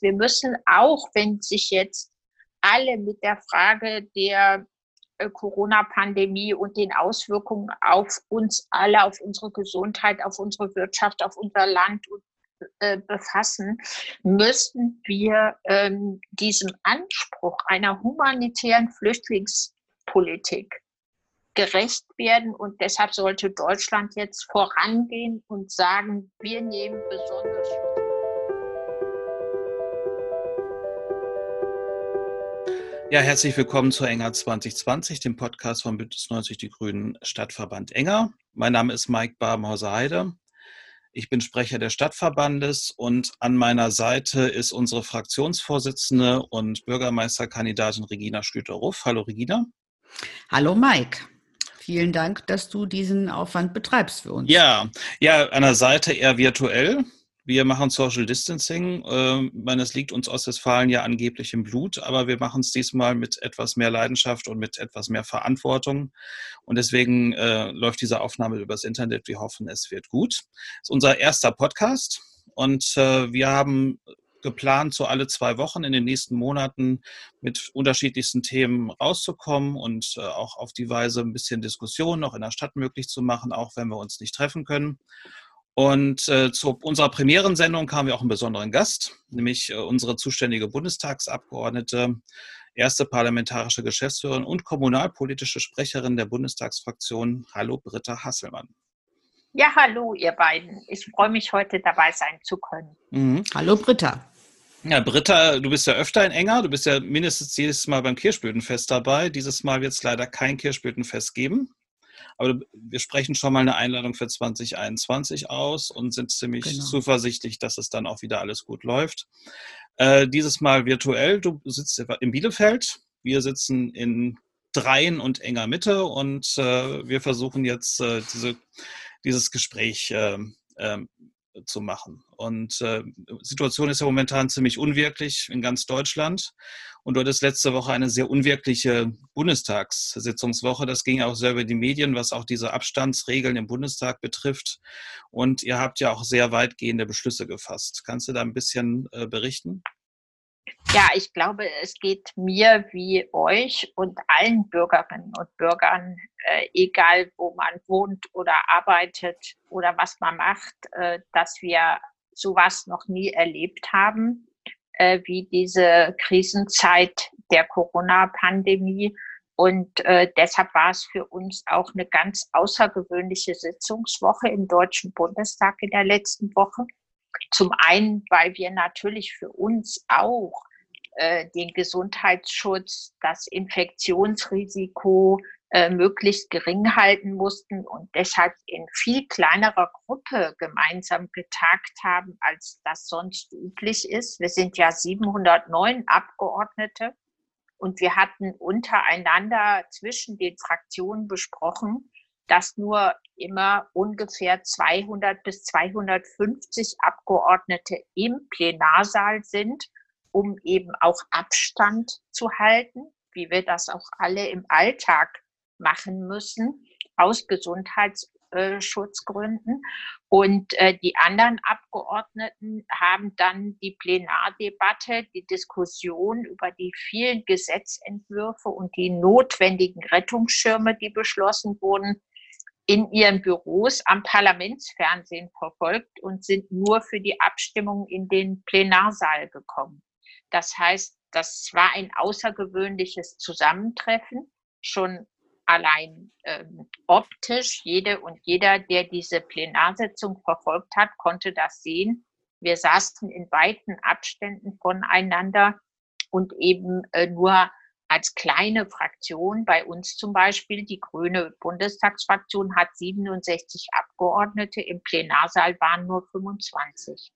wir müssen auch, wenn sich jetzt alle mit der Frage der äh, Corona-Pandemie und den Auswirkungen auf uns alle, auf unsere Gesundheit, auf unsere Wirtschaft, auf unser Land äh, befassen, müssen wir ähm, diesem Anspruch einer humanitären Flüchtlingspolitik gerecht werden. Und deshalb sollte Deutschland jetzt vorangehen und sagen, wir nehmen besonders Ja, herzlich willkommen zu Enger 2020, dem Podcast von Bündnis 90 Die Grünen Stadtverband Enger. Mein Name ist Mike Babenhauser-Heide. Ich bin Sprecher des Stadtverbandes und an meiner Seite ist unsere Fraktionsvorsitzende und Bürgermeisterkandidatin Regina Schlüter-Ruff. Hallo Regina. Hallo Mike. Vielen Dank, dass du diesen Aufwand betreibst für uns. Ja, ja, an der Seite eher virtuell. Wir machen Social Distancing. Ähm, meine, es liegt uns Ostwestfalen ja angeblich im Blut, aber wir machen es diesmal mit etwas mehr Leidenschaft und mit etwas mehr Verantwortung. Und deswegen äh, läuft diese Aufnahme übers Internet. Wir hoffen, es wird gut. Das ist unser erster Podcast und äh, wir haben geplant, so alle zwei Wochen in den nächsten Monaten mit unterschiedlichsten Themen rauszukommen und äh, auch auf die Weise ein bisschen Diskussion noch in der Stadt möglich zu machen, auch wenn wir uns nicht treffen können. Und äh, zu unserer Premierensendung kamen wir auch einen besonderen Gast, nämlich äh, unsere zuständige Bundestagsabgeordnete, erste parlamentarische Geschäftsführerin und kommunalpolitische Sprecherin der Bundestagsfraktion. Hallo, Britta Hasselmann. Ja, hallo, ihr beiden. Ich freue mich, heute dabei sein zu können. Mhm. Hallo, Britta. Ja, Britta, du bist ja öfter in Enger. Du bist ja mindestens jedes Mal beim Kirschblütenfest dabei. Dieses Mal wird es leider kein Kirschblütenfest geben. Aber wir sprechen schon mal eine Einladung für 2021 aus und sind ziemlich genau. zuversichtlich, dass es dann auch wieder alles gut läuft. Äh, dieses Mal virtuell. Du sitzt in Bielefeld. Wir sitzen in Dreien und enger Mitte und äh, wir versuchen jetzt äh, diese, dieses Gespräch ähm, ähm, zu machen. Und äh, Situation ist ja momentan ziemlich unwirklich in ganz Deutschland. Und dort ist letzte Woche eine sehr unwirkliche Bundestagssitzungswoche. Das ging auch sehr über die Medien, was auch diese Abstandsregeln im Bundestag betrifft. Und ihr habt ja auch sehr weitgehende Beschlüsse gefasst. Kannst du da ein bisschen äh, berichten? Ja, ich glaube, es geht mir wie euch und allen Bürgerinnen und Bürgern, äh, egal wo man wohnt oder arbeitet oder was man macht, äh, dass wir sowas noch nie erlebt haben äh, wie diese Krisenzeit der Corona-Pandemie. Und äh, deshalb war es für uns auch eine ganz außergewöhnliche Sitzungswoche im Deutschen Bundestag in der letzten Woche. Zum einen, weil wir natürlich für uns auch äh, den Gesundheitsschutz, das Infektionsrisiko, äh, möglichst gering halten mussten und deshalb in viel kleinerer Gruppe gemeinsam getagt haben, als das sonst üblich ist. Wir sind ja 709 Abgeordnete und wir hatten untereinander zwischen den Fraktionen besprochen, dass nur immer ungefähr 200 bis 250 Abgeordnete im Plenarsaal sind, um eben auch Abstand zu halten, wie wir das auch alle im Alltag machen müssen aus Gesundheitsschutzgründen. Und äh, die anderen Abgeordneten haben dann die Plenardebatte, die Diskussion über die vielen Gesetzentwürfe und die notwendigen Rettungsschirme, die beschlossen wurden, in ihren Büros am Parlamentsfernsehen verfolgt und sind nur für die Abstimmung in den Plenarsaal gekommen. Das heißt, das war ein außergewöhnliches Zusammentreffen, schon allein ähm, optisch. Jede und jeder, der diese Plenarsitzung verfolgt hat, konnte das sehen. Wir saßen in weiten Abständen voneinander und eben äh, nur als kleine Fraktion, bei uns zum Beispiel, die grüne Bundestagsfraktion hat 67 Abgeordnete, im Plenarsaal waren nur 25.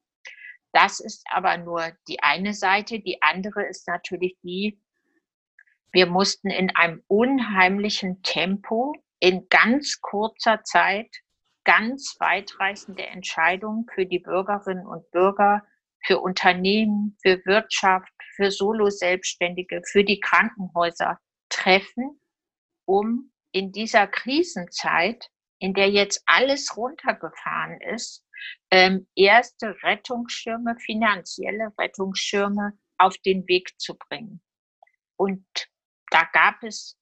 Das ist aber nur die eine Seite. Die andere ist natürlich die, wir mussten in einem unheimlichen Tempo in ganz kurzer Zeit ganz weitreichende Entscheidungen für die Bürgerinnen und Bürger, für Unternehmen, für Wirtschaft, für Solo-Selbstständige, für die Krankenhäuser treffen, um in dieser Krisenzeit in der jetzt alles runtergefahren ist, ähm, erste Rettungsschirme, finanzielle Rettungsschirme auf den Weg zu bringen. Und da gab es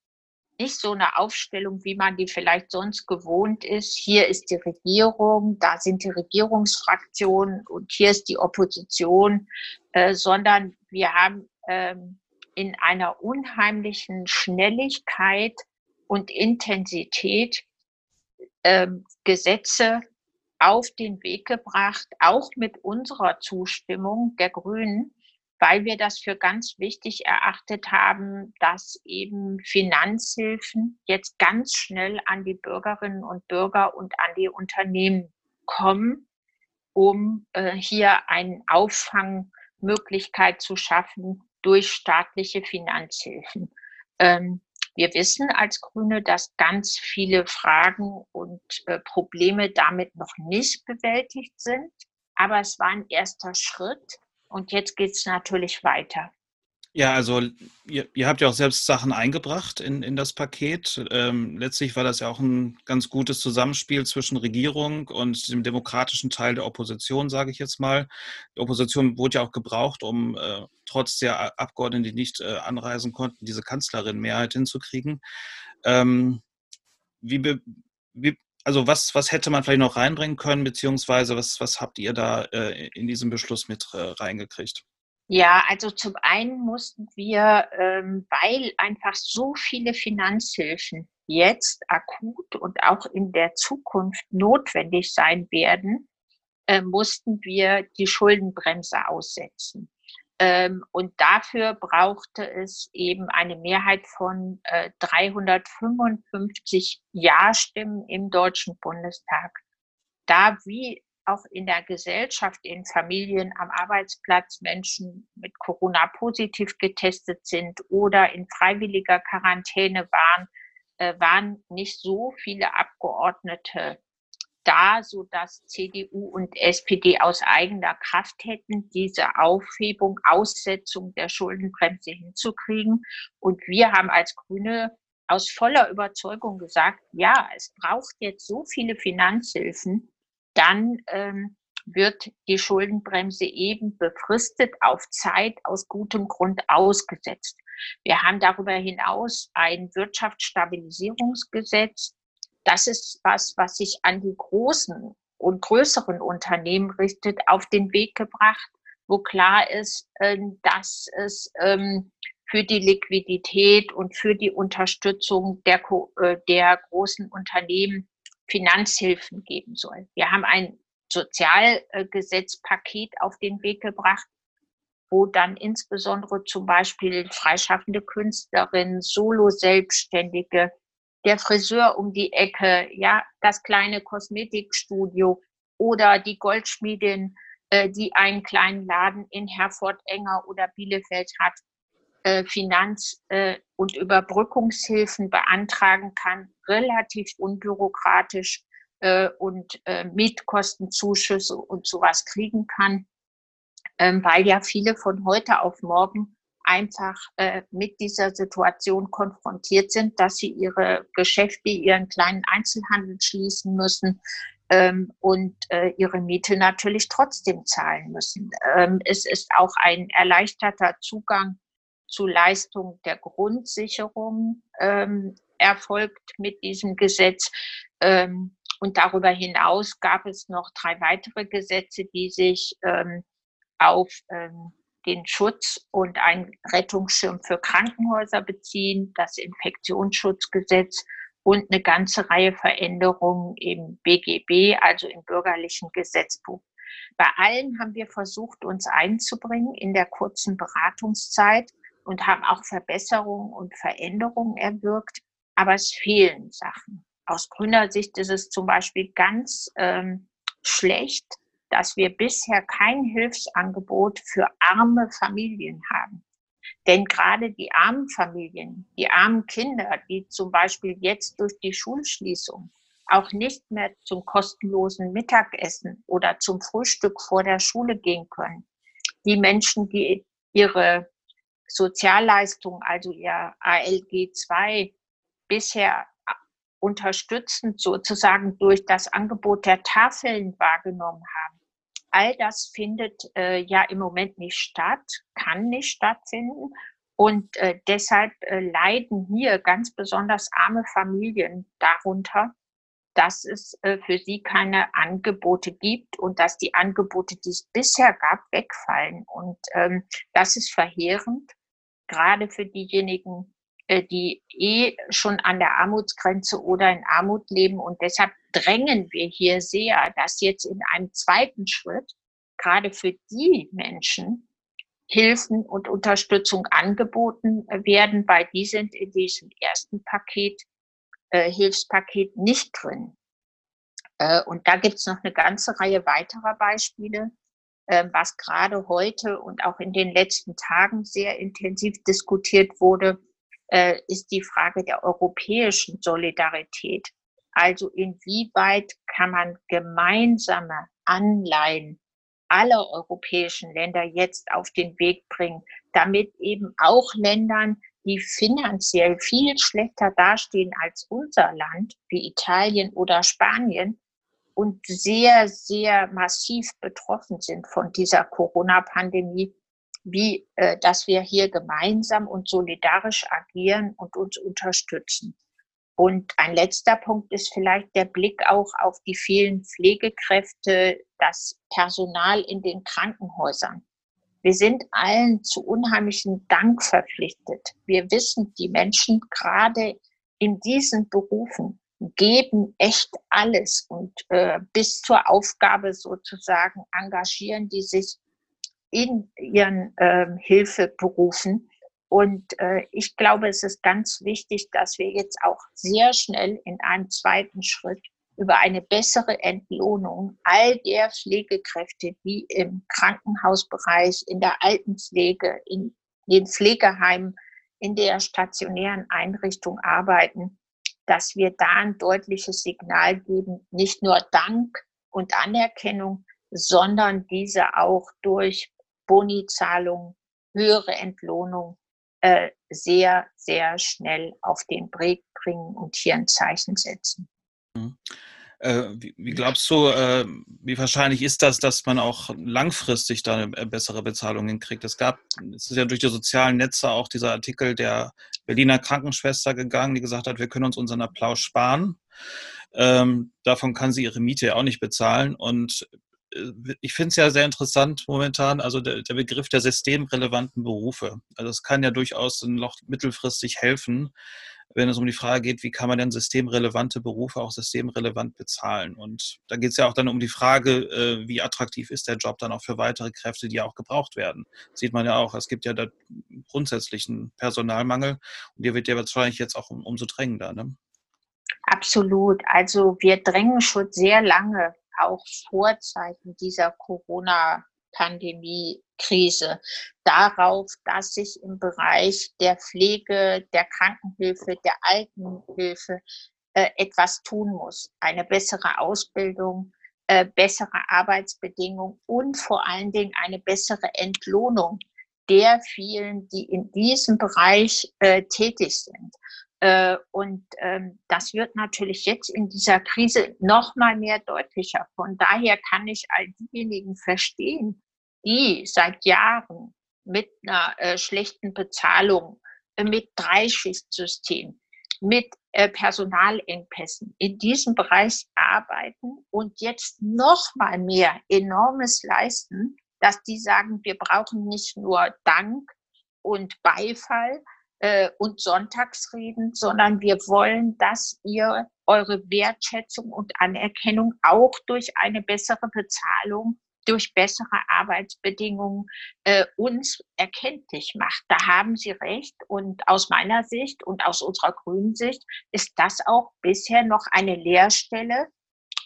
nicht so eine Aufstellung, wie man die vielleicht sonst gewohnt ist. Hier ist die Regierung, da sind die Regierungsfraktionen und hier ist die Opposition, äh, sondern wir haben ähm, in einer unheimlichen Schnelligkeit und Intensität ähm, Gesetze auf den Weg gebracht, auch mit unserer Zustimmung der Grünen, weil wir das für ganz wichtig erachtet haben, dass eben Finanzhilfen jetzt ganz schnell an die Bürgerinnen und Bürger und an die Unternehmen kommen, um äh, hier eine Auffangmöglichkeit zu schaffen durch staatliche Finanzhilfen. Ähm, wir wissen als Grüne, dass ganz viele Fragen und äh, Probleme damit noch nicht bewältigt sind. Aber es war ein erster Schritt und jetzt geht es natürlich weiter. Ja, also ihr, ihr, habt ja auch selbst Sachen eingebracht in, in das Paket. Ähm, letztlich war das ja auch ein ganz gutes Zusammenspiel zwischen Regierung und dem demokratischen Teil der Opposition, sage ich jetzt mal. Die Opposition wurde ja auch gebraucht, um äh, trotz der Abgeordneten, die nicht äh, anreisen konnten, diese Kanzlerin-Mehrheit hinzukriegen. Ähm, wie, wie, also was, was hätte man vielleicht noch reinbringen können, beziehungsweise was, was habt ihr da äh, in diesem Beschluss mit äh, reingekriegt? Ja, also zum einen mussten wir, ähm, weil einfach so viele Finanzhilfen jetzt akut und auch in der Zukunft notwendig sein werden, äh, mussten wir die Schuldenbremse aussetzen. Ähm, und dafür brauchte es eben eine Mehrheit von äh, 355 Ja-Stimmen im Deutschen Bundestag. Da wie auch in der Gesellschaft, in Familien am Arbeitsplatz Menschen mit Corona positiv getestet sind oder in freiwilliger Quarantäne waren, äh, waren nicht so viele Abgeordnete da, so dass CDU und SPD aus eigener Kraft hätten, diese Aufhebung, Aussetzung der Schuldenbremse hinzukriegen. Und wir haben als Grüne aus voller Überzeugung gesagt, ja, es braucht jetzt so viele Finanzhilfen, dann ähm, wird die Schuldenbremse eben befristet auf Zeit aus gutem Grund ausgesetzt. Wir haben darüber hinaus ein Wirtschaftsstabilisierungsgesetz. Das ist was, was sich an die großen und größeren Unternehmen richtet, auf den Weg gebracht, wo klar ist, ähm, dass es ähm, für die Liquidität und für die Unterstützung der, äh, der großen Unternehmen Finanzhilfen geben soll. Wir haben ein Sozialgesetzpaket auf den Weg gebracht, wo dann insbesondere zum Beispiel freischaffende Künstlerinnen, Solo-Selbstständige, der Friseur um die Ecke, ja, das kleine Kosmetikstudio oder die Goldschmiedin, äh, die einen kleinen Laden in Herford, Enger oder Bielefeld hat, Finanz- äh, und Überbrückungshilfen beantragen kann, relativ unbürokratisch äh, und äh, Mietkostenzuschüsse und sowas kriegen kann, ähm, weil ja viele von heute auf morgen einfach äh, mit dieser Situation konfrontiert sind, dass sie ihre Geschäfte, ihren kleinen Einzelhandel schließen müssen ähm, und äh, ihre Miete natürlich trotzdem zahlen müssen. Ähm, es ist auch ein erleichterter Zugang zu Leistung der Grundsicherung ähm, erfolgt mit diesem Gesetz. Ähm, und darüber hinaus gab es noch drei weitere Gesetze, die sich ähm, auf ähm, den Schutz und einen Rettungsschirm für Krankenhäuser beziehen, das Infektionsschutzgesetz und eine ganze Reihe Veränderungen im BGB, also im bürgerlichen Gesetzbuch. Bei allen haben wir versucht, uns einzubringen in der kurzen Beratungszeit und haben auch Verbesserungen und Veränderungen erwirkt, aber es fehlen Sachen. Aus grüner Sicht ist es zum Beispiel ganz ähm, schlecht, dass wir bisher kein Hilfsangebot für arme Familien haben. Denn gerade die armen Familien, die armen Kinder, die zum Beispiel jetzt durch die Schulschließung auch nicht mehr zum kostenlosen Mittagessen oder zum Frühstück vor der Schule gehen können, die Menschen, die ihre Sozialleistung, also ihr ALG 2, bisher unterstützend sozusagen durch das Angebot der Tafeln wahrgenommen haben. All das findet äh, ja im Moment nicht statt, kann nicht stattfinden. Und äh, deshalb äh, leiden hier ganz besonders arme Familien darunter, dass es äh, für sie keine Angebote gibt und dass die Angebote, die es bisher gab, wegfallen. Und ähm, das ist verheerend, gerade für diejenigen, äh, die eh schon an der Armutsgrenze oder in Armut leben. Und deshalb drängen wir hier sehr, dass jetzt in einem zweiten Schritt gerade für die Menschen Hilfen und Unterstützung angeboten werden, weil die sind in diesem ersten Paket, äh, Hilfspaket nicht drin. Äh, und da gibt es noch eine ganze Reihe weiterer Beispiele, was gerade heute und auch in den letzten Tagen sehr intensiv diskutiert wurde, äh, ist die Frage der europäischen Solidarität. Also inwieweit kann man gemeinsame Anleihen aller europäischen Länder jetzt auf den Weg bringen, damit eben auch Ländern, die finanziell viel schlechter dastehen als unser Land, wie Italien oder Spanien, und sehr, sehr massiv betroffen sind von dieser Corona-Pandemie, wie äh, dass wir hier gemeinsam und solidarisch agieren und uns unterstützen. Und ein letzter Punkt ist vielleicht der Blick auch auf die vielen Pflegekräfte, das Personal in den Krankenhäusern. Wir sind allen zu unheimlichen Dank verpflichtet. Wir wissen, die Menschen gerade in diesen Berufen geben echt alles und äh, bis zur Aufgabe sozusagen engagieren die sich in ihren äh, Hilfeberufen. Und äh, ich glaube, es ist ganz wichtig, dass wir jetzt auch sehr schnell in einem zweiten Schritt über eine bessere Entlohnung all der Pflegekräfte, die im Krankenhausbereich, in der Altenpflege, in den Pflegeheimen, in der stationären Einrichtung arbeiten, dass wir da ein deutliches Signal geben, nicht nur Dank und Anerkennung, sondern diese auch durch Bonizahlung, höhere Entlohnung äh, sehr, sehr schnell auf den Weg bringen und hier ein Zeichen setzen. Mhm. Äh, wie, glaubst du, äh, wie wahrscheinlich ist das, dass man auch langfristig da eine bessere Bezahlung hinkriegt? Es gab, es ist ja durch die sozialen Netze auch dieser Artikel der Berliner Krankenschwester gegangen, die gesagt hat, wir können uns unseren Applaus sparen. Ähm, davon kann sie ihre Miete ja auch nicht bezahlen. Und äh, ich finde es ja sehr interessant momentan, also der, der, Begriff der systemrelevanten Berufe. Also es kann ja durchaus noch mittelfristig helfen, wenn es um die Frage geht, wie kann man denn systemrelevante Berufe auch systemrelevant bezahlen. Und da geht es ja auch dann um die Frage, äh, wie attraktiv ist der Job dann auch für weitere Kräfte, die ja auch gebraucht werden. Das sieht man ja auch, es gibt ja da grundsätzlichen Personalmangel und der wird ja wahrscheinlich jetzt auch um, umso drängender. Ne? Absolut. Also wir drängen schon sehr lange auch Vorzeichen dieser Corona-Pandemie-Krise darauf, dass sich im Bereich der Pflege, der Krankenhilfe, der Altenhilfe äh, etwas tun muss. Eine bessere Ausbildung, äh, bessere Arbeitsbedingungen und vor allen Dingen eine bessere Entlohnung der vielen, die in diesem Bereich äh, tätig sind. Äh, und ähm, das wird natürlich jetzt in dieser Krise noch mal mehr deutlicher. Von daher kann ich all diejenigen verstehen, die seit Jahren mit einer äh, schlechten Bezahlung, äh, mit Dreischichtsystem, mit Personalengpässen in diesem Bereich arbeiten und jetzt noch mal mehr enormes leisten, dass die sagen, wir brauchen nicht nur Dank und Beifall, äh, und Sonntagsreden, sondern wir wollen, dass ihr eure Wertschätzung und Anerkennung auch durch eine bessere Bezahlung, durch bessere Arbeitsbedingungen äh, uns erkenntlich macht. Da haben Sie recht. Und aus meiner Sicht und aus unserer grünen Sicht ist das auch bisher noch eine Leerstelle,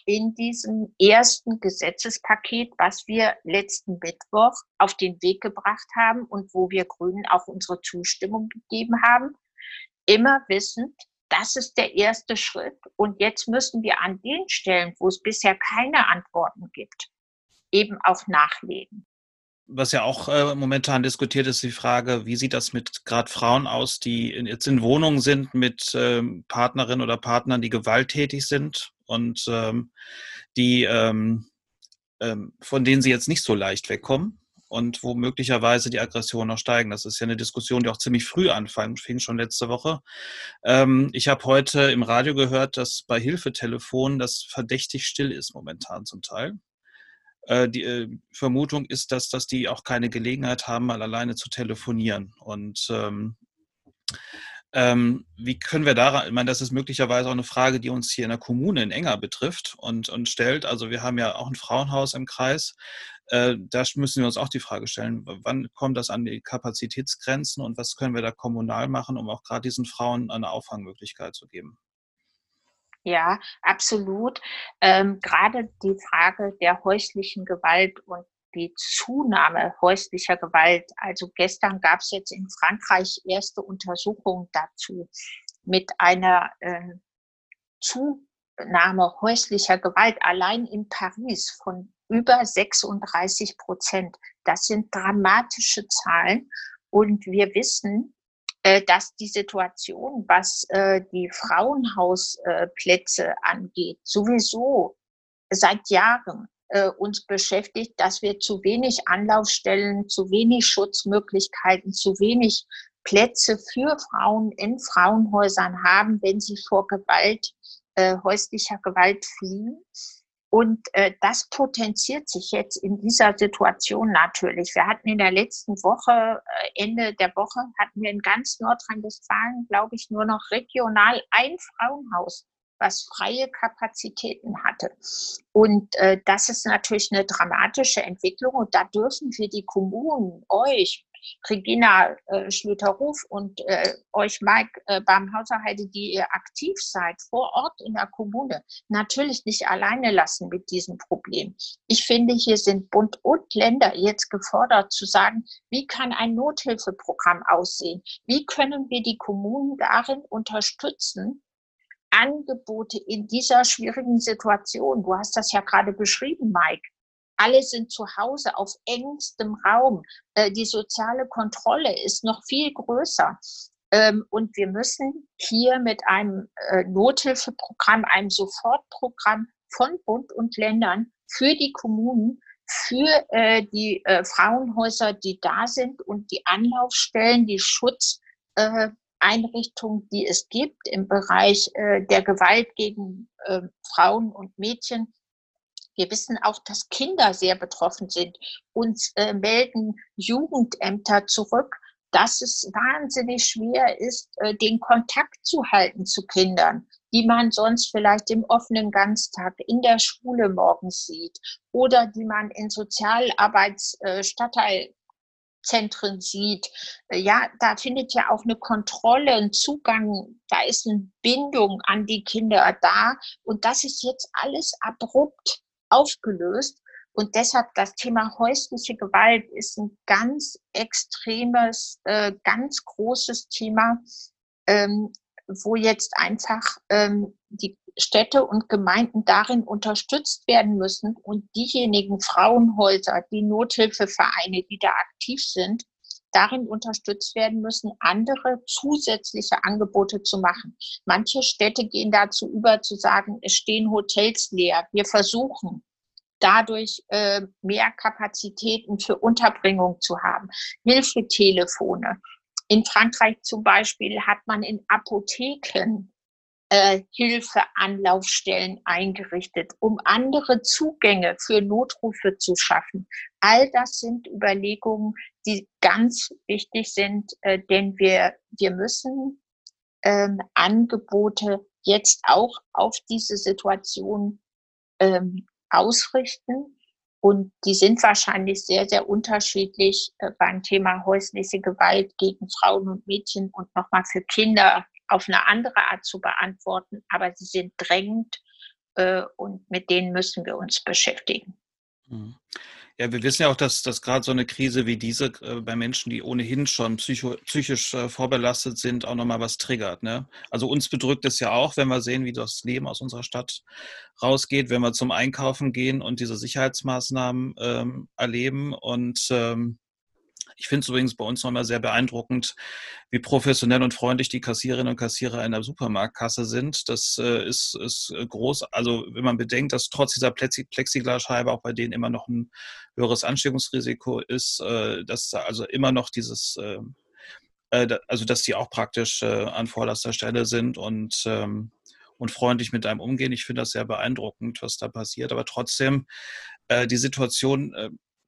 in diesem ersten Gesetzespaket, was wir letzten Mittwoch auf den Weg gebracht haben und wo wir Grünen auch unsere Zustimmung gegeben haben, immer wissend, das ist der erste Schritt. Und jetzt müssen wir an den Stellen, wo es bisher keine Antworten gibt, eben auch nachlegen. was ja auch äh, momentan diskutiert ist, die Frage, wie sieht das mit gerade Frauen aus, die in, jetzt in Wohnungen sind mit ähm, Partnerinnen oder Partnern, die gewalttätig sind und ähm, die ähm, ähm, von denen sie jetzt nicht so leicht wegkommen und wo möglicherweise die Aggressionen noch steigen. Das ist ja eine Diskussion, die auch ziemlich früh anfing, fing schon letzte Woche. Ähm, ich habe heute im Radio gehört, dass bei Hilfetelefonen das verdächtig still ist momentan zum Teil. Äh, die äh, Vermutung ist, dass, dass die auch keine Gelegenheit haben, mal alleine zu telefonieren. Und ähm, ähm, wie können wir daran, ich meine, das ist möglicherweise auch eine Frage, die uns hier in der Kommune in Enger betrifft und, und stellt. Also wir haben ja auch ein Frauenhaus im Kreis. Äh, da müssen wir uns auch die Frage stellen, wann kommt das an die Kapazitätsgrenzen und was können wir da kommunal machen, um auch gerade diesen Frauen eine Auffangmöglichkeit zu geben? Ja, absolut. Ähm, gerade die Frage der häuslichen Gewalt und die Zunahme häuslicher Gewalt. Also gestern gab es jetzt in Frankreich erste Untersuchungen dazu mit einer äh, Zunahme häuslicher Gewalt allein in Paris von über 36 Prozent. Das sind dramatische Zahlen. Und wir wissen, dass die Situation, was äh, die Frauenhausplätze angeht, sowieso seit Jahren äh, uns beschäftigt, dass wir zu wenig Anlaufstellen, zu wenig Schutzmöglichkeiten, zu wenig Plätze für Frauen in Frauenhäusern haben, wenn sie vor Gewalt, äh, häuslicher Gewalt fliehen. Und äh, das potenziert sich jetzt in dieser Situation natürlich. Wir hatten in der letzten Woche, äh, Ende der Woche, hatten wir in ganz Nordrhein-Westfalen, glaube ich, nur noch regional ein Frauenhaus was freie Kapazitäten hatte. Und äh, das ist natürlich eine dramatische Entwicklung und da dürfen wir die Kommunen, euch, Regina äh, Schlüter-Ruf und äh, euch, Mike äh, Barmhauser-Heide, die ihr aktiv seid vor Ort in der Kommune, natürlich nicht alleine lassen mit diesem Problem. Ich finde, hier sind Bund und Länder jetzt gefordert zu sagen, wie kann ein Nothilfeprogramm aussehen? Wie können wir die Kommunen darin unterstützen, Angebote in dieser schwierigen Situation. Du hast das ja gerade beschrieben, Mike. Alle sind zu Hause auf engstem Raum. Äh, die soziale Kontrolle ist noch viel größer. Ähm, und wir müssen hier mit einem äh, Nothilfeprogramm, einem Sofortprogramm von Bund und Ländern für die Kommunen, für äh, die Frauenhäuser, die da sind und die Anlaufstellen, die Schutz Einrichtungen, die es gibt im Bereich der Gewalt gegen äh, Frauen und Mädchen. Wir wissen auch, dass Kinder sehr betroffen sind. Uns äh, melden Jugendämter zurück, dass es wahnsinnig schwer ist, äh, den Kontakt zu halten zu Kindern, die man sonst vielleicht im offenen Ganztag in der Schule morgens sieht oder die man in Sozialarbeitsstadtteil äh, Zentren sieht, äh, ja, da findet ja auch eine Kontrolle, ein Zugang, da ist eine Bindung an die Kinder da. Und das ist jetzt alles abrupt aufgelöst. Und deshalb das Thema häusliche Gewalt ist ein ganz extremes, äh, ganz großes Thema, ähm, wo jetzt einfach ähm, die Städte und Gemeinden darin unterstützt werden müssen und diejenigen Frauenhäuser, die Nothilfevereine, die da aktiv sind, darin unterstützt werden müssen, andere zusätzliche Angebote zu machen. Manche Städte gehen dazu über zu sagen, es stehen Hotels leer. Wir versuchen dadurch äh, mehr Kapazitäten für Unterbringung zu haben. Hilfetelefone. In Frankreich zum Beispiel hat man in Apotheken äh, Hilfeanlaufstellen eingerichtet, um andere Zugänge für Notrufe zu schaffen. All das sind Überlegungen, die ganz wichtig sind, äh, denn wir, wir müssen ähm, Angebote jetzt auch auf diese Situation ähm, ausrichten. Und die sind wahrscheinlich sehr, sehr unterschiedlich äh, beim Thema häusliche Gewalt gegen Frauen und Mädchen und nochmal für Kinder auf eine andere Art zu beantworten, aber sie sind drängend äh, und mit denen müssen wir uns beschäftigen. Mhm. Ja, wir wissen ja auch, dass, dass gerade so eine Krise wie diese äh, bei Menschen, die ohnehin schon psycho, psychisch äh, vorbelastet sind, auch nochmal was triggert. Ne? Also uns bedrückt es ja auch, wenn wir sehen, wie das Leben aus unserer Stadt rausgeht, wenn wir zum Einkaufen gehen und diese Sicherheitsmaßnahmen ähm, erleben. Und ähm, ich finde es übrigens bei uns nochmal sehr beeindruckend, wie professionell und freundlich die Kassiererinnen und Kassierer in der Supermarktkasse sind. Das äh, ist, ist groß. Also wenn man bedenkt, dass trotz dieser Plexiglasscheibe auch bei denen immer noch ein höheres Ansteckungsrisiko ist, äh, dass also immer noch dieses äh, äh also dass die auch praktisch äh, an vorderster Stelle sind und ähm, und freundlich mit einem umgehen. Ich finde das sehr beeindruckend, was da passiert. Aber trotzdem, äh, die Situation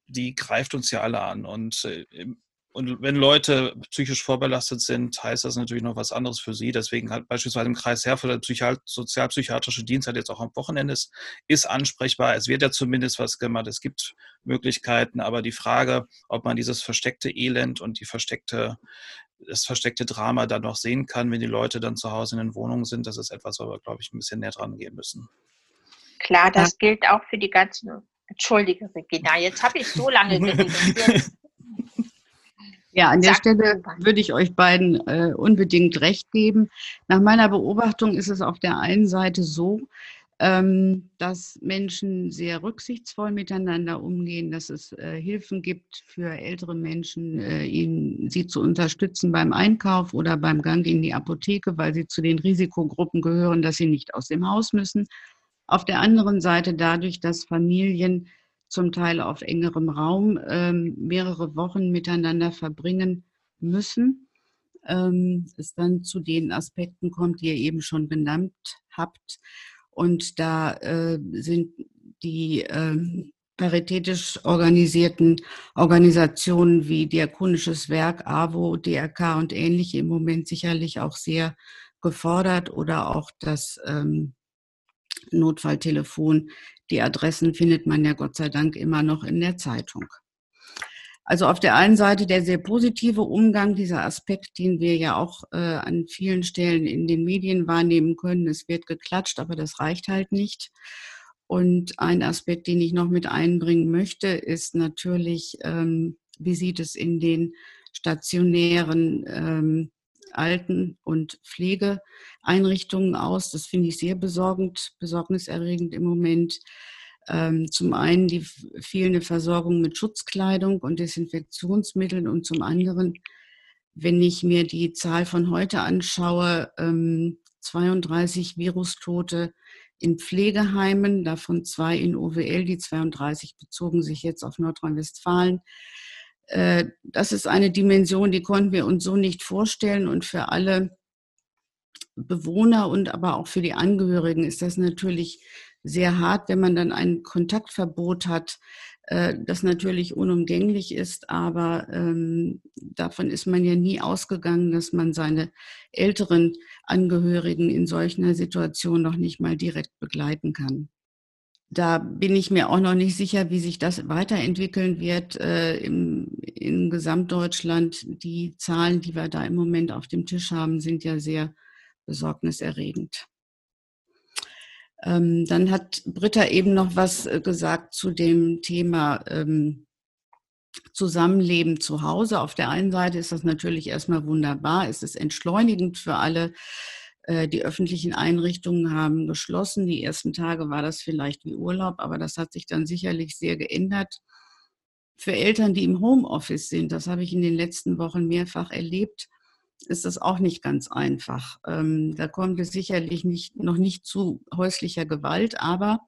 die greift uns ja alle an. Und, äh, und wenn Leute psychisch vorbelastet sind, heißt das natürlich noch was anderes für sie. Deswegen hat beispielsweise im Kreis Herford der Psychiat sozialpsychiatrische Dienst hat jetzt auch am Wochenende ist, ist ansprechbar. Es wird ja zumindest was gemacht. Es gibt Möglichkeiten. Aber die Frage, ob man dieses versteckte Elend und die versteckte das versteckte Drama dann noch sehen kann, wenn die Leute dann zu Hause in den Wohnungen sind, das ist etwas, wo wir, glaube ich, ein bisschen näher dran gehen müssen. Klar, das ja. gilt auch für die ganzen Entschuldige, Regina, jetzt habe ich so lange geredet. Ja, an der Sag Stelle würde ich euch beiden äh, unbedingt recht geben. Nach meiner Beobachtung ist es auf der einen Seite so, ähm, dass Menschen sehr rücksichtsvoll miteinander umgehen, dass es äh, Hilfen gibt für ältere Menschen, äh, ihnen, sie zu unterstützen beim Einkauf oder beim Gang in die Apotheke, weil sie zu den Risikogruppen gehören, dass sie nicht aus dem Haus müssen. Auf der anderen Seite dadurch, dass Familien zum Teil auf engerem Raum ähm, mehrere Wochen miteinander verbringen müssen, ähm, es dann zu den Aspekten kommt, die ihr eben schon benannt habt. Und da äh, sind die äh, paritätisch organisierten Organisationen wie Diakonisches Werk, AWO, DRK und ähnliche im Moment sicherlich auch sehr gefordert oder auch das ähm, Notfalltelefon. Die Adressen findet man ja Gott sei Dank immer noch in der Zeitung. Also auf der einen Seite der sehr positive Umgang, dieser Aspekt, den wir ja auch äh, an vielen Stellen in den Medien wahrnehmen können. Es wird geklatscht, aber das reicht halt nicht. Und ein Aspekt, den ich noch mit einbringen möchte, ist natürlich, ähm, wie sieht es in den stationären ähm, Alten- und Pflegeeinrichtungen aus. Das finde ich sehr besorgend, besorgniserregend im Moment. Ähm, zum einen die fehlende Versorgung mit Schutzkleidung und Desinfektionsmitteln und zum anderen, wenn ich mir die Zahl von heute anschaue, 32 ähm, Virustote in Pflegeheimen, davon zwei in OWL, die 32 bezogen sich jetzt auf Nordrhein-Westfalen. Äh, das ist eine Dimension, die konnten wir uns so nicht vorstellen. Und für alle Bewohner und aber auch für die Angehörigen ist das natürlich sehr hart, wenn man dann ein Kontaktverbot hat, äh, das natürlich unumgänglich ist. Aber ähm, davon ist man ja nie ausgegangen, dass man seine älteren Angehörigen in solch einer Situation noch nicht mal direkt begleiten kann. Da bin ich mir auch noch nicht sicher, wie sich das weiterentwickeln wird äh, im, in Gesamtdeutschland. Die Zahlen, die wir da im Moment auf dem Tisch haben, sind ja sehr besorgniserregend. Ähm, dann hat Britta eben noch was äh, gesagt zu dem Thema ähm, Zusammenleben zu Hause. Auf der einen Seite ist das natürlich erstmal wunderbar. Es ist entschleunigend für alle die öffentlichen Einrichtungen haben geschlossen. Die ersten Tage war das vielleicht wie Urlaub, aber das hat sich dann sicherlich sehr geändert. Für Eltern, die im Homeoffice sind, das habe ich in den letzten Wochen mehrfach erlebt, ist das auch nicht ganz einfach. Ähm, da kommt es sicherlich nicht, noch nicht zu häuslicher Gewalt, aber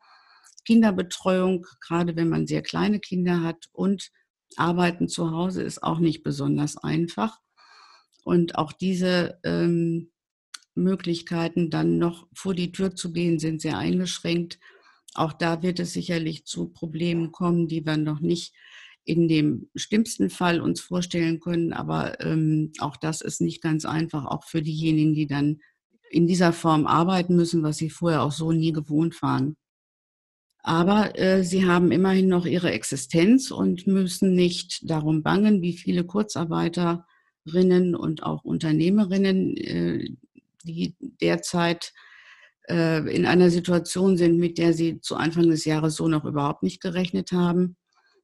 Kinderbetreuung, gerade wenn man sehr kleine Kinder hat und Arbeiten zu Hause ist auch nicht besonders einfach. Und auch diese ähm, Möglichkeiten, dann noch vor die Tür zu gehen, sind sehr eingeschränkt. Auch da wird es sicherlich zu Problemen kommen, die wir noch nicht in dem schlimmsten Fall uns vorstellen können. Aber ähm, auch das ist nicht ganz einfach, auch für diejenigen, die dann in dieser Form arbeiten müssen, was sie vorher auch so nie gewohnt waren. Aber äh, sie haben immerhin noch ihre Existenz und müssen nicht darum bangen, wie viele Kurzarbeiterinnen und auch Unternehmerinnen, äh, die derzeit äh, in einer Situation sind, mit der sie zu Anfang des Jahres so noch überhaupt nicht gerechnet haben.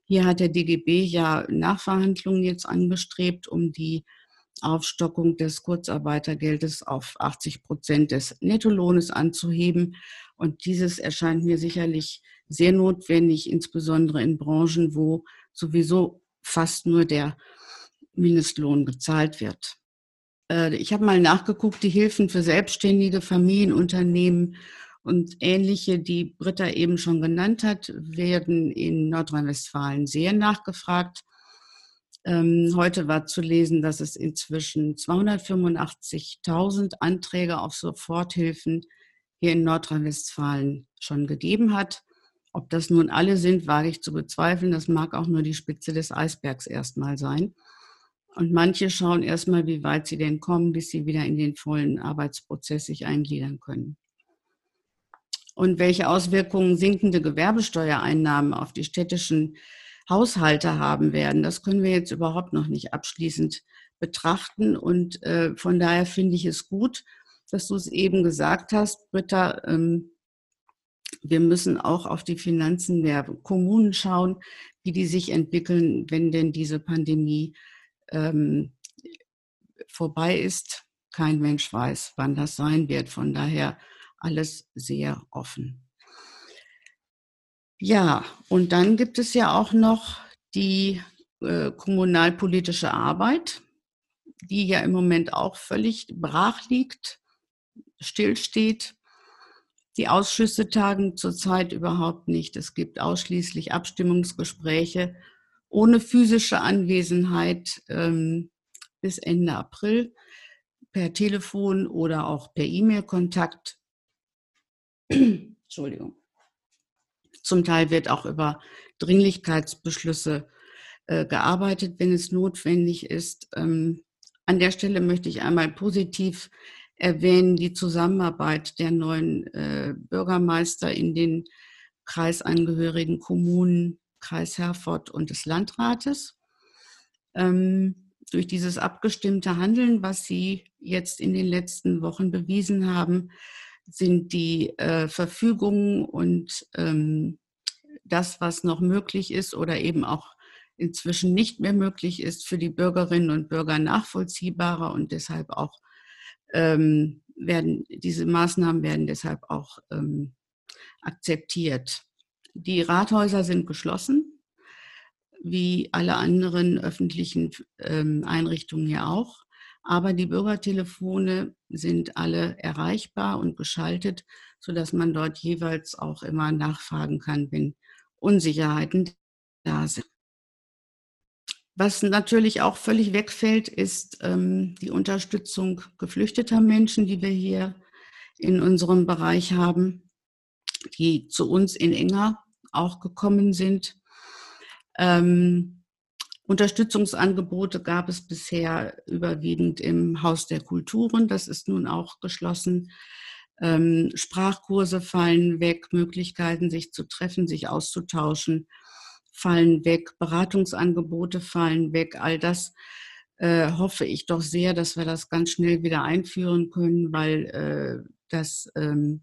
Hier hat der DGB ja Nachverhandlungen jetzt angestrebt, um die Aufstockung des Kurzarbeitergeldes auf 80 Prozent des Nettolohnes anzuheben. Und dieses erscheint mir sicherlich sehr notwendig, insbesondere in Branchen, wo sowieso fast nur der Mindestlohn gezahlt wird. Äh, ich habe mal nachgeguckt, die Hilfen für Selbstständige, Familienunternehmen und ähnliche, die Britta eben schon genannt hat, werden in Nordrhein-Westfalen sehr nachgefragt. Ähm, heute war zu lesen, dass es inzwischen 285.000 Anträge auf Soforthilfen hier in Nordrhein-Westfalen schon gegeben hat. Ob das nun alle sind, wage ich zu bezweifeln. Das mag auch nur die Spitze des Eisbergs erstmal sein. Und manche schauen erstmal, wie weit sie denn kommen, bis sie wieder in den vollen Arbeitsprozess sich eingliedern können. Und welche Auswirkungen sinkende Gewerbesteuereinnahmen auf die städtischen Haushalte haben werden. Das können wir jetzt überhaupt noch nicht abschließend betrachten. Und äh, von daher finde ich es gut, dass du es eben gesagt hast, Britta. Ähm, wir müssen auch auf die Finanzen der Kommunen schauen, wie die sich entwickeln, wenn denn diese Pandemie ähm, vorbei ist. Kein Mensch weiß, wann das sein wird. Von daher alles sehr offen. Ja, und dann gibt es ja auch noch die äh, kommunalpolitische Arbeit, die ja im Moment auch völlig brach liegt, stillsteht. Die Ausschüsse tagen zurzeit überhaupt nicht. Es gibt ausschließlich Abstimmungsgespräche ohne physische Anwesenheit ähm, bis Ende April per Telefon oder auch per E-Mail-Kontakt. Entschuldigung. Zum Teil wird auch über Dringlichkeitsbeschlüsse äh, gearbeitet, wenn es notwendig ist. Ähm, an der Stelle möchte ich einmal positiv erwähnen die Zusammenarbeit der neuen äh, Bürgermeister in den kreisangehörigen Kommunen, Kreis Herford und des Landrates. Ähm, durch dieses abgestimmte Handeln, was sie jetzt in den letzten Wochen bewiesen haben, sind die äh, Verfügungen und ähm, das, was noch möglich ist oder eben auch inzwischen nicht mehr möglich ist, für die Bürgerinnen und Bürger nachvollziehbarer und deshalb auch ähm, werden diese Maßnahmen werden deshalb auch ähm, akzeptiert. Die Rathäuser sind geschlossen, wie alle anderen öffentlichen ähm, Einrichtungen ja auch. Aber die Bürgertelefone sind alle erreichbar und geschaltet, sodass man dort jeweils auch immer nachfragen kann, wenn Unsicherheiten da sind. Was natürlich auch völlig wegfällt, ist ähm, die Unterstützung geflüchteter Menschen, die wir hier in unserem Bereich haben, die zu uns in Enger auch gekommen sind. Ähm, Unterstützungsangebote gab es bisher überwiegend im Haus der Kulturen. Das ist nun auch geschlossen. Ähm, Sprachkurse fallen weg, Möglichkeiten, sich zu treffen, sich auszutauschen, fallen weg, Beratungsangebote fallen weg. All das äh, hoffe ich doch sehr, dass wir das ganz schnell wieder einführen können, weil äh, das ähm,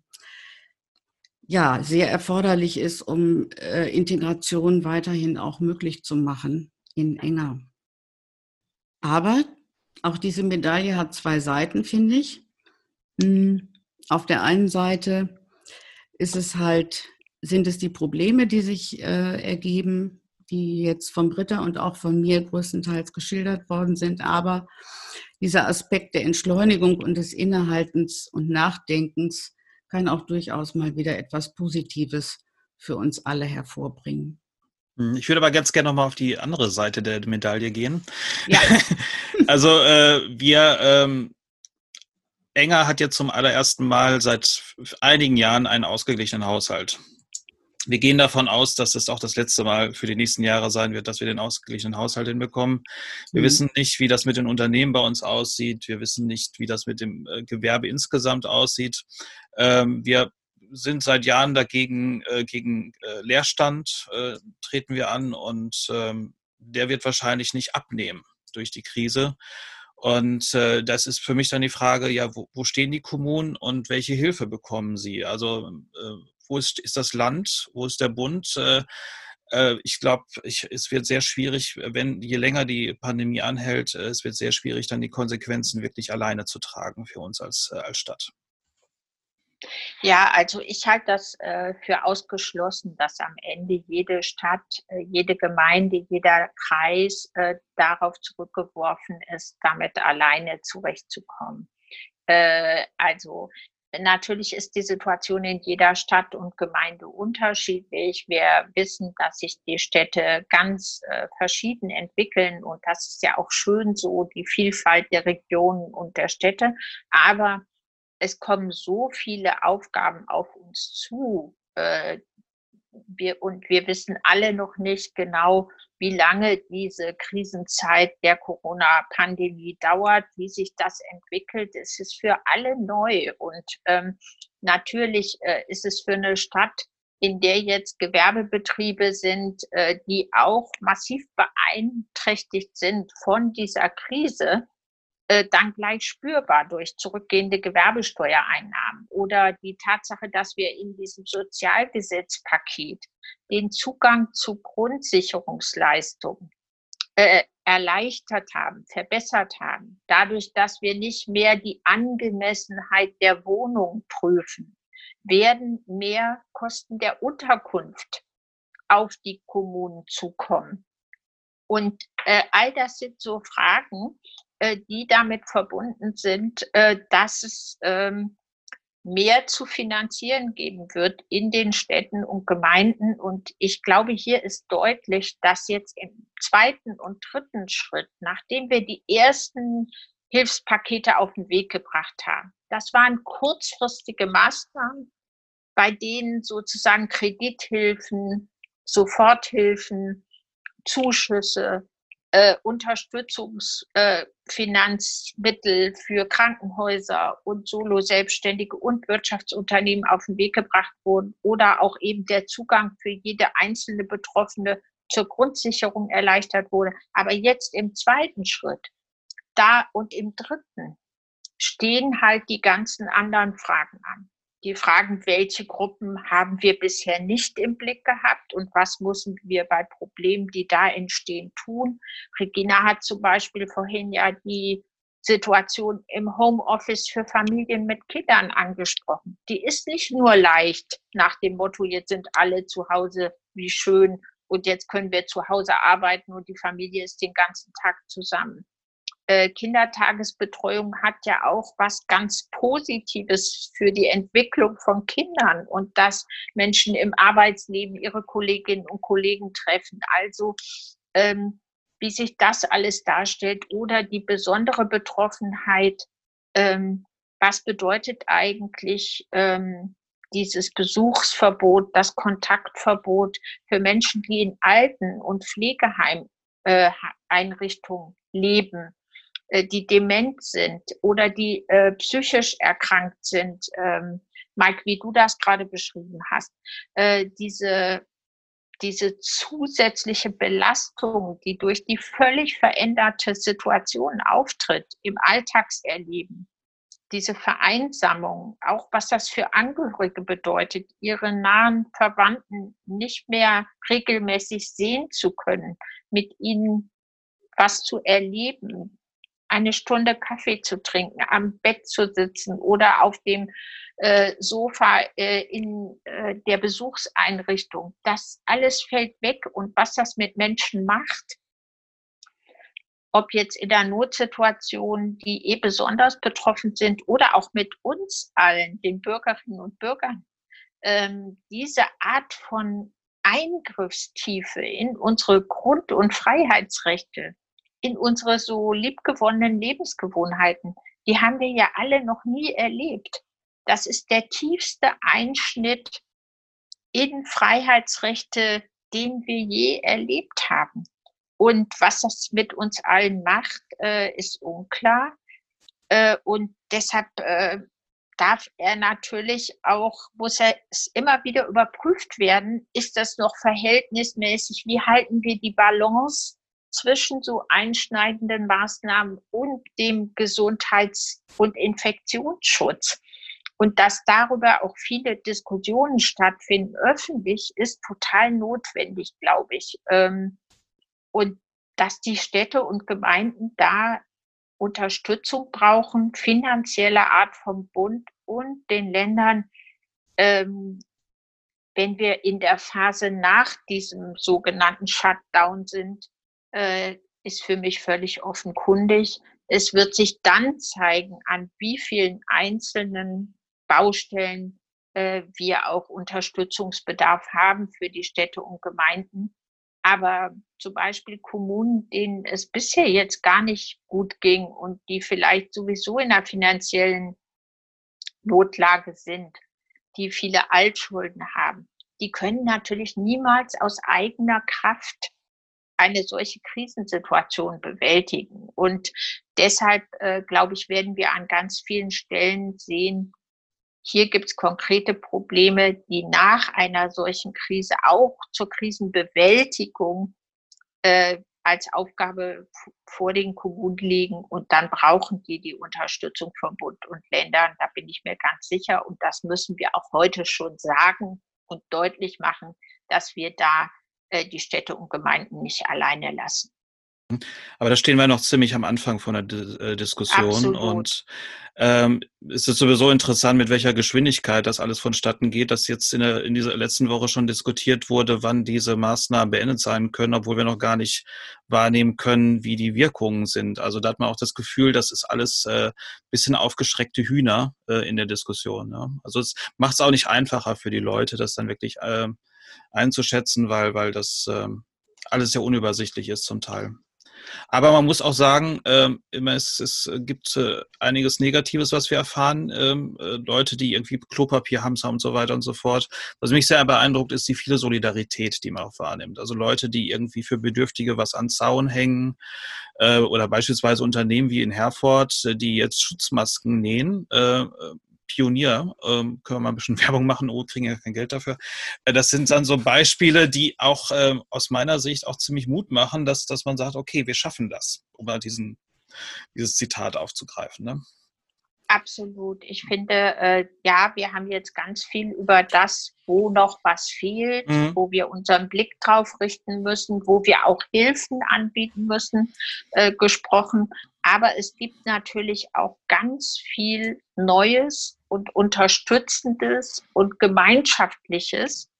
ja sehr erforderlich ist, um äh, Integration weiterhin auch möglich zu machen in enger. Aber auch diese Medaille hat zwei Seiten, finde ich. Hm, auf der einen Seite ist es halt, sind es die Probleme, die sich äh, ergeben, die jetzt von Britta und auch von mir größtenteils geschildert worden sind. Aber dieser Aspekt der Entschleunigung und des Innehaltens und Nachdenkens kann auch durchaus mal wieder etwas Positives für uns alle hervorbringen. Hm, ich würde aber ganz gerne nochmal auf die andere Seite der Medaille gehen. Ja. also äh, wir, ähm, Enger hat jetzt zum allerersten Mal seit einigen Jahren einen ausgeglichenen Haushalt. Wir gehen davon aus, dass es auch das letzte Mal für die nächsten Jahre sein wird, dass wir den ausgeglichenen Haushalt hinbekommen. Wir mhm. wissen nicht, wie das mit den Unternehmen bei uns aussieht. Wir wissen nicht, wie das mit dem äh, Gewerbe insgesamt aussieht. Ähm, wir sind seit Jahren dagegen, äh, gegen äh, Leerstand treten wir an und ähm, der wird wahrscheinlich nicht abnehmen durch die Krise. Und äh, das ist für mich dann die Frage, ja, wo, wo stehen die Kommunen und welche Hilfe bekommen sie? Also äh, wo ist, ist das Land, wo ist der Bund? Äh, äh, ich glaube, es wird sehr schwierig, wenn je länger die Pandemie anhält, äh, es wird sehr schwierig, dann die Konsequenzen wirklich alleine zu tragen für uns als, als Stadt. Ja, also ich halte das äh, für ausgeschlossen, dass am Ende jede Stadt, jede Gemeinde, jeder Kreis äh, darauf zurückgeworfen ist, damit alleine zurechtzukommen. also Natürlich ist die Situation in jeder Stadt und Gemeinde unterschiedlich. Wir wissen, dass sich die Städte ganz äh, verschieden entwickeln und das ist ja auch schön so, die Vielfalt der Regionen und der Städte. Aber es kommen so viele Aufgaben auf uns zu. Äh, wir, und wir wissen alle noch nicht genau, wie lange diese Krisenzeit der Corona-Pandemie dauert, wie sich das entwickelt. Es ist für alle neu. Und ähm, natürlich äh, ist es für eine Stadt, in der jetzt Gewerbebetriebe sind, äh, die auch massiv beeinträchtigt sind von dieser Krise, dann gleich spürbar durch zurückgehende Gewerbesteuereinnahmen oder die Tatsache, dass wir in diesem Sozialgesetzpaket den Zugang zu Grundsicherungsleistungen äh, erleichtert haben, verbessert haben, dadurch, dass wir nicht mehr die Angemessenheit der Wohnung prüfen, werden mehr Kosten der Unterkunft auf die Kommunen zukommen. Und äh, all das sind so Fragen, äh, die damit verbunden sind, äh, dass es ähm, mehr zu finanzieren geben wird in den Städten und Gemeinden. Und ich glaube, hier ist deutlich, dass jetzt im zweiten und dritten Schritt, nachdem wir die ersten Hilfspakete auf den Weg gebracht haben, das waren kurzfristige Maßnahmen, bei denen sozusagen Kredithilfen, Soforthilfen, Zuschüsse, äh, Unterstützungsfinanzmittel äh, für Krankenhäuser und Solo-Selbstständige und Wirtschaftsunternehmen auf den Weg gebracht wurden oder auch eben der Zugang für jede einzelne Betroffene zur Grundsicherung erleichtert wurde. Aber jetzt im zweiten Schritt, da und im dritten, stehen halt die ganzen anderen Fragen an die Fragen, welche Gruppen haben wir bisher nicht im Blick gehabt und was müssen wir bei Problemen, die da entstehen, tun. Regina hat zum Beispiel vorhin ja die Situation im Homeoffice für Familien mit Kindern angesprochen. Die ist nicht nur leicht nach dem Motto, jetzt sind alle zu Hause, wie schön, und jetzt können wir zu Hause arbeiten und die Familie ist den ganzen Tag zusammen. Äh, Kindertagesbetreuung hat ja auch was ganz Positives für die Entwicklung von Kindern und dass Menschen im Arbeitsleben ihre Kolleginnen und Kollegen treffen. Also ähm, wie sich das alles darstellt oder die besondere Betroffenheit, ähm, was bedeutet eigentlich ähm, dieses Besuchsverbot, das Kontaktverbot für Menschen, die in Alten- und Pflegeheimeinrichtungen äh, leben die dement sind oder die äh, psychisch erkrankt sind, ähm, Mike, wie du das gerade beschrieben hast, äh, diese, diese zusätzliche Belastung, die durch die völlig veränderte Situation auftritt im Alltagserleben, diese Vereinsamung, auch was das für Angehörige bedeutet, ihre nahen Verwandten nicht mehr regelmäßig sehen zu können, mit ihnen was zu erleben, eine Stunde Kaffee zu trinken, am Bett zu sitzen oder auf dem äh, Sofa äh, in äh, der Besuchseinrichtung. Das alles fällt weg und was das mit Menschen macht, ob jetzt in der Notsituation, die eh besonders betroffen sind oder auch mit uns allen, den Bürgerinnen und Bürgern, ähm, diese Art von Eingriffstiefe in unsere Grund- und Freiheitsrechte, in unsere so liebgewonnenen Lebensgewohnheiten. Die haben wir ja alle noch nie erlebt. Das ist der tiefste Einschnitt in Freiheitsrechte, den wir je erlebt haben. Und was das mit uns allen macht, äh, ist unklar. Äh, und deshalb äh, darf er natürlich auch, muss er immer wieder überprüft werden, ist das noch verhältnismäßig, wie halten wir die Balance zwischen so einschneidenden Maßnahmen und dem Gesundheits- und Infektionsschutz. Und dass darüber auch viele Diskussionen stattfinden, öffentlich, ist total notwendig, glaube ich. Ähm, und dass die Städte und Gemeinden da Unterstützung brauchen, finanzielle Art vom Bund und den Ländern, ähm, wenn wir in der Phase nach diesem sogenannten Shutdown sind, äh, ist für mich völlig offenkundig. Es wird sich dann zeigen, an wie vielen einzelnen Baustellen äh, wir auch Unterstützungsbedarf haben für die Städte und Gemeinden. Aber zum Beispiel Kommunen, denen es bisher jetzt gar nicht gut ging und die vielleicht sowieso in einer finanziellen Notlage sind, die viele Altschulden haben, die können natürlich niemals aus eigener Kraft eine solche Krisensituation bewältigen. Und deshalb, äh, glaube ich, werden wir an ganz vielen Stellen sehen, hier gibt es konkrete Probleme, die nach einer solchen Krise auch zur Krisenbewältigung äh, als Aufgabe vor den Kommunen liegen. Und dann brauchen die die Unterstützung von Bund und Ländern. Da bin ich mir ganz sicher. Und das müssen wir auch heute schon sagen und deutlich machen, dass wir da die Städte und Gemeinden nicht alleine lassen. Aber da stehen wir noch ziemlich am Anfang von der D äh, Diskussion Absolut. und ähm, es ist sowieso interessant, mit welcher Geschwindigkeit das alles vonstatten geht, dass jetzt in, der, in dieser letzten Woche schon diskutiert wurde, wann diese Maßnahmen beendet sein können, obwohl wir noch gar nicht wahrnehmen können, wie die Wirkungen sind. Also da hat man auch das Gefühl, das ist alles äh, bisschen aufgeschreckte Hühner äh, in der Diskussion. Ne? Also es macht es auch nicht einfacher für die Leute, das dann wirklich äh, einzuschätzen, weil, weil das äh, alles sehr unübersichtlich ist zum Teil. Aber man muss auch sagen, ähm, es, es gibt äh, einiges Negatives, was wir erfahren. Ähm, äh, Leute, die irgendwie Klopapier haben und so weiter und so fort. Was mich sehr beeindruckt, ist die viele Solidarität, die man auch wahrnimmt. Also Leute, die irgendwie für Bedürftige was an Zaun hängen äh, oder beispielsweise Unternehmen wie in Herford, äh, die jetzt Schutzmasken nähen äh, Pionier, ähm, können wir mal ein bisschen Werbung machen, oh, kriegen ja kein Geld dafür. Äh, das sind dann so Beispiele, die auch äh, aus meiner Sicht auch ziemlich Mut machen, dass, dass man sagt, okay, wir schaffen das, um mal diesen, dieses Zitat aufzugreifen. Ne? Absolut. Ich finde, äh, ja, wir haben jetzt ganz viel über das, wo noch was fehlt, mhm. wo wir unseren Blick drauf richten müssen, wo wir auch Hilfen anbieten müssen, äh, gesprochen. Aber es gibt natürlich auch ganz viel Neues und Unterstützendes und Gemeinschaftliches.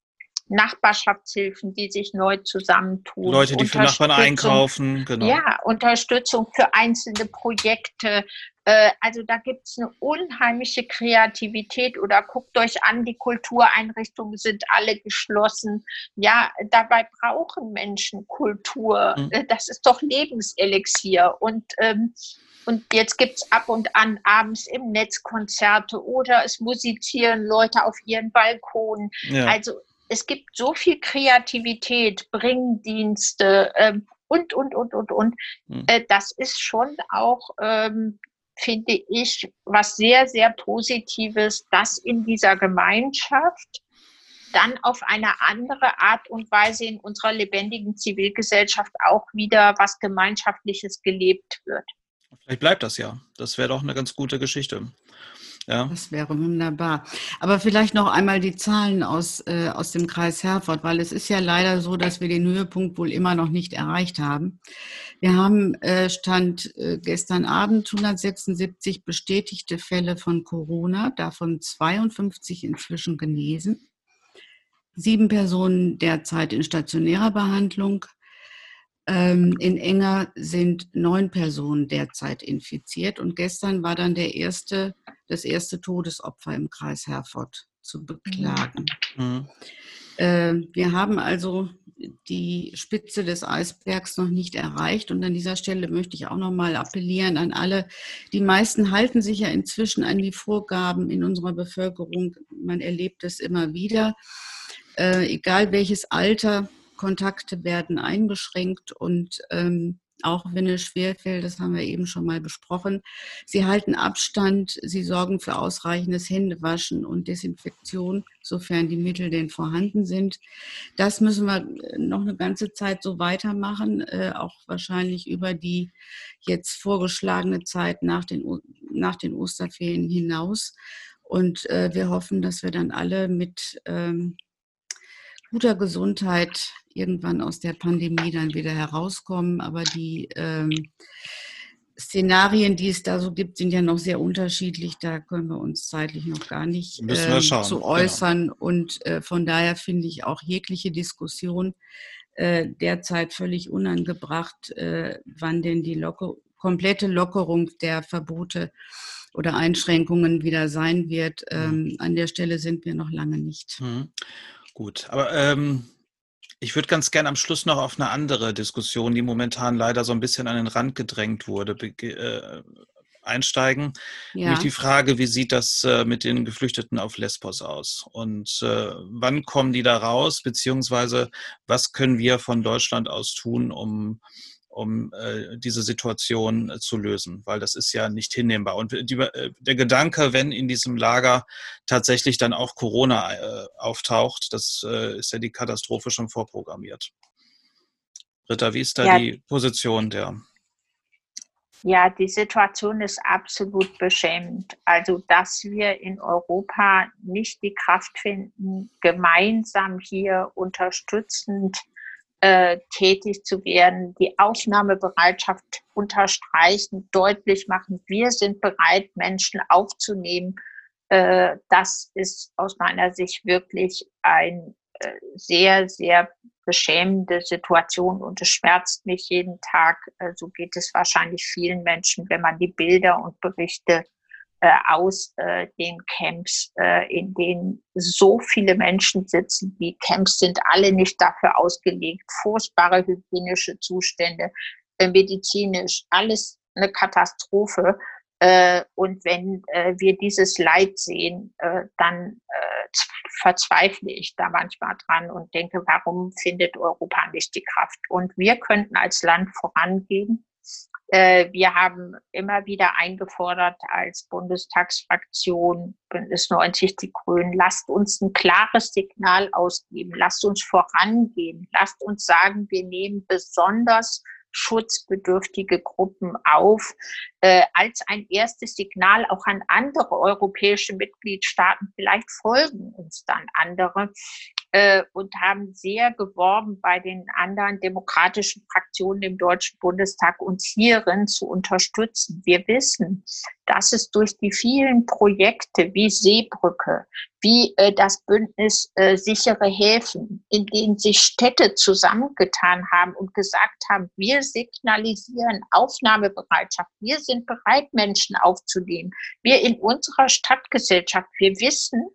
Nachbarschaftshilfen, die sich neu zusammentun. Leute, die für Nachbarn einkaufen, genau. Ja, Unterstützung für einzelne Projekte. Äh, also da gibt es eine unheimliche Kreativität oder guckt euch an, die Kultureinrichtungen sind alle geschlossen. Ja, dabei brauchen Menschen Kultur. Mhm. Das ist doch Lebenselixier. Und ähm, und jetzt gibt es ab und an abends im Netz Konzerte oder es musizieren Leute auf ihren Balkonen. Ja. Also es gibt so viel Kreativität, Bringdienste ähm, und, und, und, und, und. Mhm. Äh, das ist schon auch, ähm, finde ich, was sehr, sehr Positives, dass in dieser Gemeinschaft dann auf eine andere Art und Weise in unserer lebendigen Zivilgesellschaft auch wieder was Gemeinschaftliches gelebt wird. Vielleicht bleibt das ja. Das wäre doch eine ganz gute Geschichte. Ja. Das wäre wunderbar. Aber vielleicht noch einmal die Zahlen aus, äh, aus dem Kreis Herford, weil es ist ja leider so, dass wir den Höhepunkt wohl immer noch nicht erreicht haben. Wir haben äh, Stand äh, gestern Abend 176 bestätigte Fälle von Corona, davon 52 inzwischen genesen. Sieben Personen derzeit in stationärer Behandlung, ähm, in Enger sind neun Personen derzeit infiziert und gestern war dann der erste, das erste Todesopfer im Kreis Herford zu beklagen. Mhm. Äh, wir haben also die Spitze des Eisbergs noch nicht erreicht. Und an dieser Stelle möchte ich auch noch mal appellieren an alle. Die meisten halten sich ja inzwischen an die Vorgaben in unserer Bevölkerung. Man erlebt es immer wieder. Äh, egal welches Alter, Kontakte werden eingeschränkt und ähm, auch wenn es schwerfällt, das haben wir eben schon mal besprochen. Sie halten Abstand, sie sorgen für ausreichendes Händewaschen und Desinfektion, sofern die Mittel denn vorhanden sind. Das müssen wir noch eine ganze Zeit so weitermachen, äh, auch wahrscheinlich über die jetzt vorgeschlagene Zeit nach den, nach den Osterferien hinaus. Und äh, wir hoffen, dass wir dann alle mit ähm, guter Gesundheit irgendwann aus der Pandemie dann wieder herauskommen. Aber die ähm, Szenarien, die es da so gibt, sind ja noch sehr unterschiedlich. Da können wir uns zeitlich noch gar nicht äh, zu genau. äußern. Genau. Und äh, von daher finde ich auch jegliche Diskussion äh, derzeit völlig unangebracht, äh, wann denn die locker, komplette Lockerung der Verbote oder Einschränkungen wieder sein wird. Mhm. Ähm, an der Stelle sind wir noch lange nicht. Mhm. Gut, aber ähm, ich würde ganz gerne am Schluss noch auf eine andere Diskussion, die momentan leider so ein bisschen an den Rand gedrängt wurde, äh, einsteigen. Ja. Nämlich die Frage, wie sieht das äh, mit den Geflüchteten auf Lesbos aus? Und äh, wann kommen die da raus? Beziehungsweise was können wir von Deutschland aus tun, um um äh, diese Situation äh, zu lösen, weil das ist ja nicht hinnehmbar. Und die, äh, der Gedanke, wenn in diesem Lager tatsächlich dann auch Corona äh, auftaucht, das äh, ist ja die Katastrophe schon vorprogrammiert. Ritter, wie ist da ja. die Position der? Ja, die Situation ist absolut beschämend. Also, dass wir in Europa nicht die Kraft finden, gemeinsam hier unterstützend äh, tätig zu werden, die Aufnahmebereitschaft unterstreichen, deutlich machen, wir sind bereit, Menschen aufzunehmen. Äh, das ist aus meiner Sicht wirklich ein äh, sehr, sehr beschämende Situation und es schmerzt mich jeden Tag. So geht es wahrscheinlich vielen Menschen, wenn man die Bilder und Berichte äh, aus äh, den Camps, äh, in denen so viele Menschen sitzen. Die Camps sind alle nicht dafür ausgelegt. Furchtbare hygienische Zustände, äh, medizinisch, alles eine Katastrophe. Äh, und wenn äh, wir dieses Leid sehen, äh, dann äh, verzweifle ich da manchmal dran und denke, warum findet Europa nicht die Kraft? Und wir könnten als Land vorangehen wir haben immer wieder eingefordert als Bundestagsfraktion Bündnis 90 Die Grünen, lasst uns ein klares Signal ausgeben, lasst uns vorangehen, lasst uns sagen, wir nehmen besonders schutzbedürftige Gruppen auf, äh, als ein erstes Signal auch an andere europäische Mitgliedstaaten. Vielleicht folgen uns dann andere äh, und haben sehr geworben bei den anderen demokratischen Fraktionen im Deutschen Bundestag, uns hierin zu unterstützen. Wir wissen, dass es durch die vielen Projekte wie Seebrücke, wie äh, das Bündnis äh, sichere Häfen, in denen sich Städte zusammengetan haben und gesagt haben, wir signalisieren Aufnahmebereitschaft, wir sind bereit, Menschen aufzunehmen. Wir in unserer Stadtgesellschaft, wir wissen,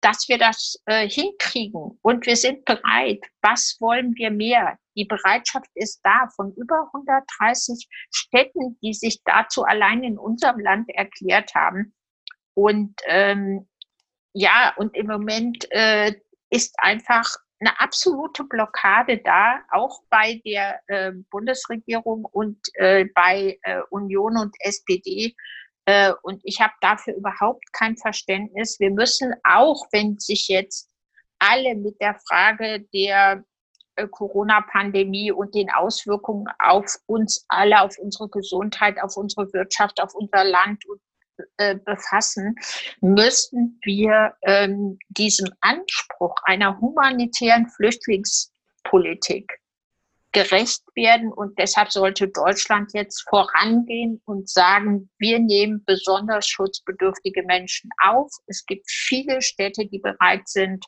dass wir das äh, hinkriegen und wir sind bereit. Was wollen wir mehr? Die Bereitschaft ist da von über 130 Städten, die sich dazu allein in unserem Land erklärt haben. Und ähm, ja, und im Moment äh, ist einfach eine absolute Blockade da, auch bei der äh, Bundesregierung und äh, bei äh, Union und SPD, äh, und ich habe dafür überhaupt kein Verständnis. Wir müssen auch, wenn sich jetzt alle mit der Frage der äh, Corona-Pandemie und den Auswirkungen auf uns alle, auf unsere Gesundheit, auf unsere Wirtschaft, auf unser Land äh, befassen, müssen wir ähm, diesem Anspruch einer humanitären Flüchtlingspolitik gerecht werden. Und deshalb sollte Deutschland jetzt vorangehen und sagen, wir nehmen besonders schutzbedürftige Menschen auf. Es gibt viele Städte, die bereit sind,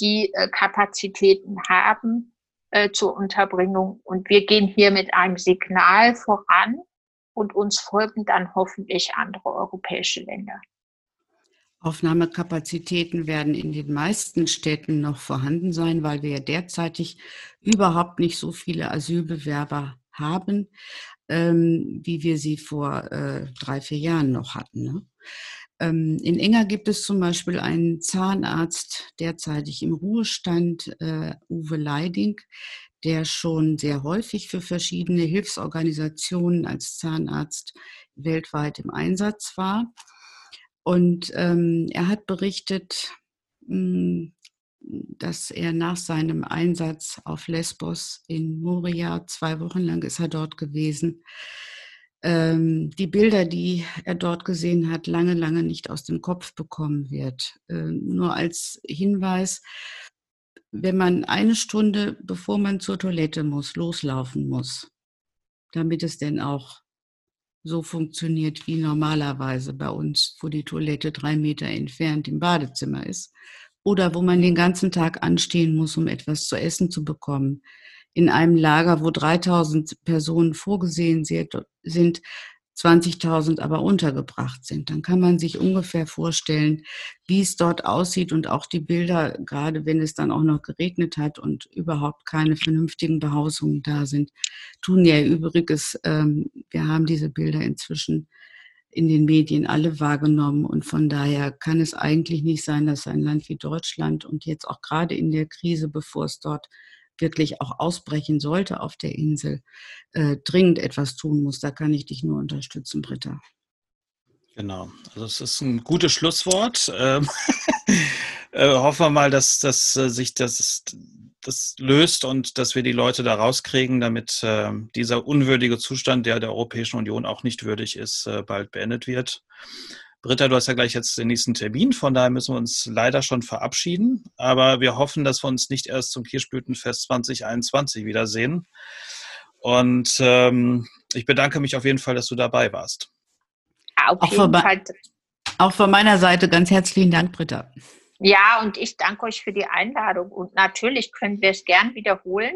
die äh, Kapazitäten haben äh, zur Unterbringung. Und wir gehen hier mit einem Signal voran und uns folgen dann hoffentlich andere europäische Länder. Aufnahmekapazitäten werden in den meisten Städten noch vorhanden sein, weil wir ja derzeitig überhaupt nicht so viele Asylbewerber haben, ähm, wie wir sie vor äh, drei, vier Jahren noch hatten. Ne? Ähm, in Enger gibt es zum Beispiel einen Zahnarzt, derzeitig im Ruhestand, äh, Uwe Leiding, der schon sehr häufig für verschiedene Hilfsorganisationen als Zahnarzt weltweit im Einsatz war. Und ähm, er hat berichtet, mh, hm, dass er nach seinem Einsatz auf Lesbos in Moria, zwei Wochen lang ist er dort gewesen, ähm, die Bilder, die er dort gesehen hat, lange, lange nicht aus dem Kopf bekommen wird. Ähm, nur als Hinweis, wenn man eine Stunde, bevor man zur Toilette muss, loslaufen muss, damit es denn auch so funktioniert wie normalerweise bei uns, wo die Toilette drei Meter entfernt im Badezimmer ist, oder wo man den ganzen Tag anstehen muss, um etwas zu essen zu bekommen, in einem Lager, wo 3000 Personen vorgesehen sind, 20.000 aber untergebracht sind. Dann kann man sich ungefähr vorstellen, wie es dort aussieht und auch die Bilder, gerade wenn es dann auch noch geregnet hat und überhaupt keine vernünftigen Behausungen da sind, tun ja Übriges. Ähm, wir haben diese Bilder inzwischen in den Medien alle wahrgenommen und von daher kann es eigentlich nicht sein, dass ein Land wie Deutschland und jetzt auch gerade in der Krise, bevor es dort wirklich auch ausbrechen sollte auf der Insel, äh, dringend etwas tun muss. Da kann ich dich nur unterstützen, Britta. Genau, also es ist ein gutes Schlusswort. Ähm, äh, hoffen wir mal, dass, dass äh, sich das, das löst und dass wir die Leute da rauskriegen, damit äh, dieser unwürdige Zustand, der der Europäischen Union auch nicht würdig ist, äh, bald beendet wird. Britta, du hast ja gleich jetzt den nächsten Termin, von daher müssen wir uns leider schon verabschieden. Aber wir hoffen, dass wir uns nicht erst zum Kirschblütenfest 2021 wiedersehen. Und ähm, ich bedanke mich auf jeden Fall, dass du dabei warst. Auf auch, jeden Fall. auch von meiner Seite ganz herzlichen Dank, Britta. Ja, und ich danke euch für die Einladung. Und natürlich können wir es gern wiederholen.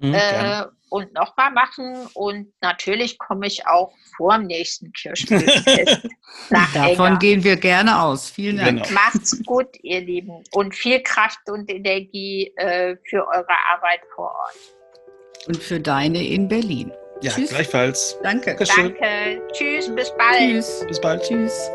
Mhm, äh, und nochmal machen. Und natürlich komme ich auch vor dem nächsten Kirschblütenfest Davon Enger. gehen wir gerne aus. Vielen Dank. Genau. Macht's gut, ihr Lieben. Und viel Kraft und Energie äh, für eure Arbeit vor Ort. Und für deine in Berlin. Ja, Tschüss. gleichfalls. Danke. Danke. Tschüss, bis bald. Tschüss. Bis bald. Tschüss.